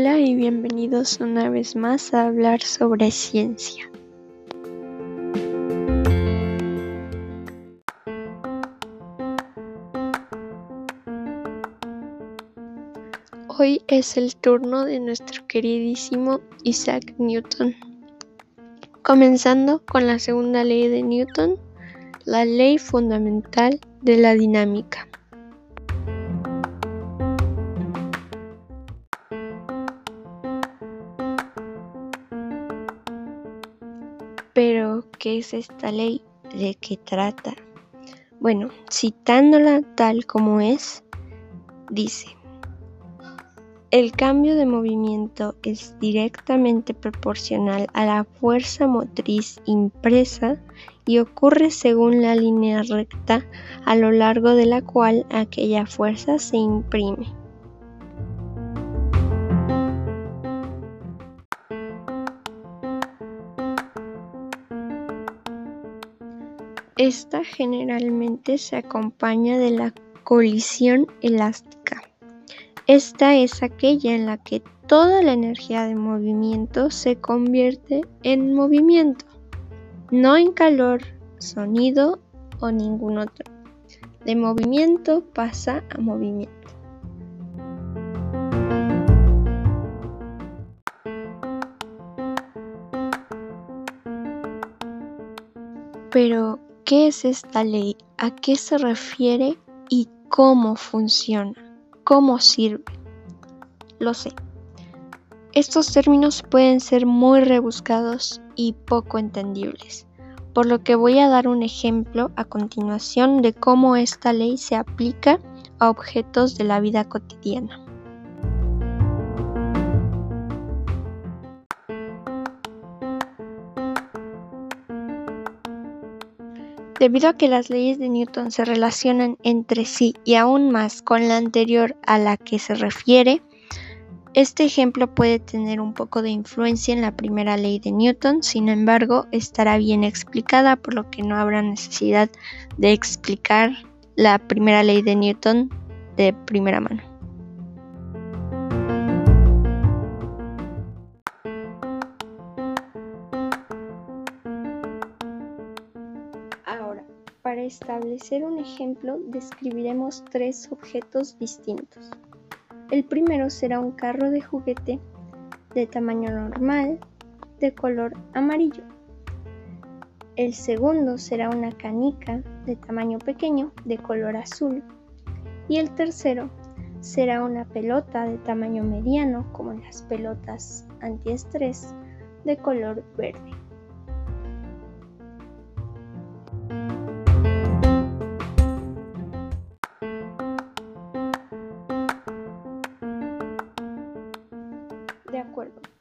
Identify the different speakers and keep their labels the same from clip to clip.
Speaker 1: Hola y bienvenidos una vez más a hablar sobre ciencia. Hoy es el turno de nuestro queridísimo Isaac Newton. Comenzando con la segunda ley de Newton, la ley fundamental de la dinámica. ¿Qué es esta ley? ¿De qué trata? Bueno, citándola tal como es, dice, el cambio de movimiento es directamente proporcional a la fuerza motriz impresa y ocurre según la línea recta a lo largo de la cual aquella fuerza se imprime. Esta generalmente se acompaña de la colisión elástica. Esta es aquella en la que toda la energía de movimiento se convierte en movimiento, no en calor, sonido o ningún otro. De movimiento pasa a movimiento. Pero, ¿Qué es esta ley? ¿A qué se refiere? ¿Y cómo funciona? ¿Cómo sirve? Lo sé. Estos términos pueden ser muy rebuscados y poco entendibles, por lo que voy a dar un ejemplo a continuación de cómo esta ley se aplica a objetos de la vida cotidiana. Debido a que las leyes de Newton se relacionan entre sí y aún más con la anterior a la que se refiere, este ejemplo puede tener un poco de influencia en la primera ley de Newton, sin embargo estará bien explicada, por lo que no habrá necesidad de explicar la primera ley de Newton de primera mano. Para establecer un ejemplo describiremos tres objetos distintos. El primero será un carro de juguete de tamaño normal de color amarillo. El segundo será una canica de tamaño pequeño de color azul. Y el tercero será una pelota de tamaño mediano como las pelotas antiestrés de color verde.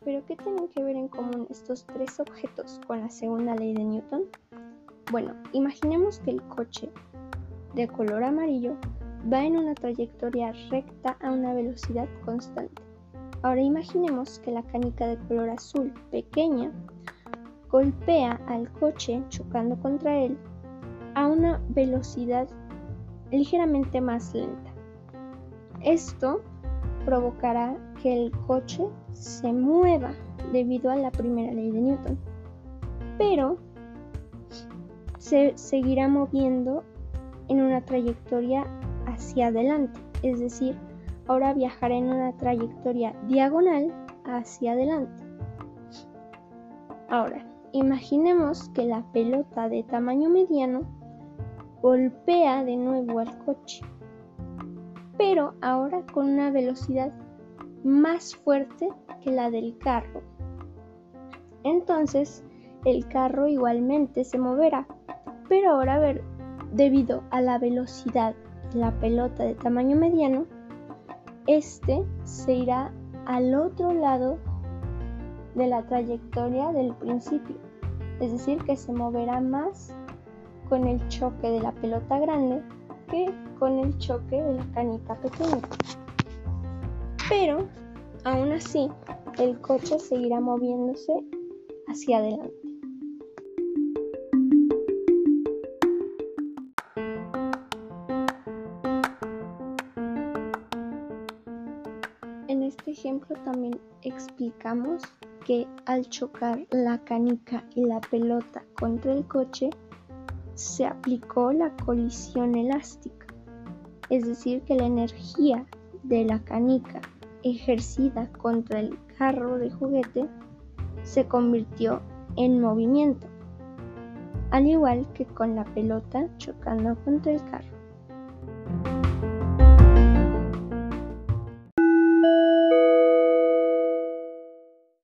Speaker 1: Pero ¿qué tienen que ver en común estos tres objetos con la segunda ley de Newton? Bueno, imaginemos que el coche de color amarillo va en una trayectoria recta a una velocidad constante. Ahora imaginemos que la canica de color azul pequeña golpea al coche chocando contra él a una velocidad ligeramente más lenta. Esto provocará que el coche se mueva debido a la primera ley de Newton. Pero se seguirá moviendo en una trayectoria hacia adelante, es decir, ahora viajará en una trayectoria diagonal hacia adelante. Ahora, imaginemos que la pelota de tamaño mediano golpea de nuevo al coche pero ahora con una velocidad más fuerte que la del carro. Entonces el carro igualmente se moverá, pero ahora ver, debido a la velocidad de la pelota de tamaño mediano, este se irá al otro lado de la trayectoria del principio, es decir, que se moverá más con el choque de la pelota grande con el choque de la canica pequeña. Pero, aún así, el coche seguirá moviéndose hacia adelante. En este ejemplo también explicamos que al chocar la canica y la pelota contra el coche, se aplicó la colisión elástica, es decir, que la energía de la canica ejercida contra el carro de juguete se convirtió en movimiento, al igual que con la pelota chocando contra el carro.